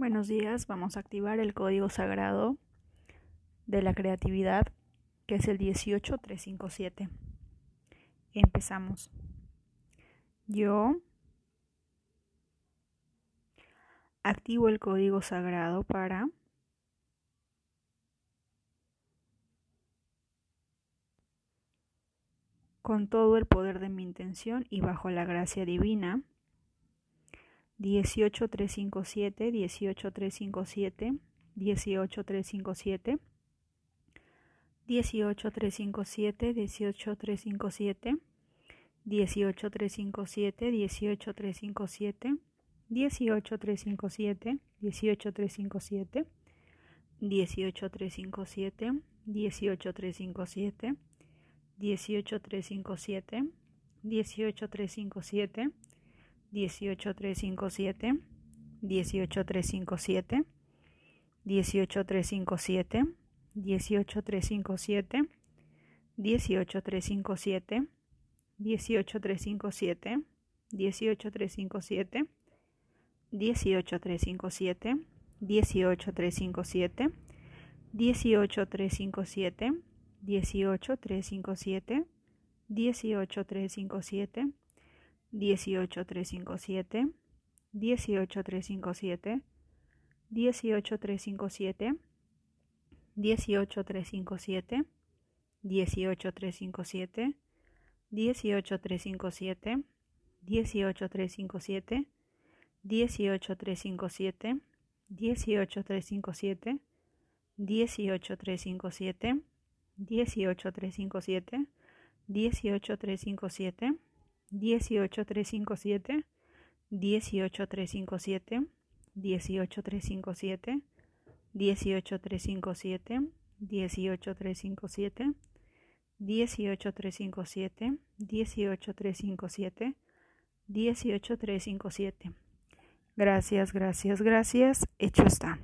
Buenos días, vamos a activar el código sagrado de la creatividad, que es el 18357. Empezamos. Yo activo el código sagrado para con todo el poder de mi intención y bajo la gracia divina 18357, 18357, 18357, 18357, 18357, 18357, 18357, 18357, 18357, 18357, 18357, 18357, 18357, 18357, 18357, 18357, 18357, 18357, 18357, 18357, 18357, 18357, 18357, 18357, 18357, 18357, 18357, 18357, 18357, 18357, 18357, 18357, 18357, 18357, 18357, 18357, 18357, 18357, 18357, 18357, 18357, 18357, 18357, 18357, 18357. Gracias, gracias, gracias. Hecho está.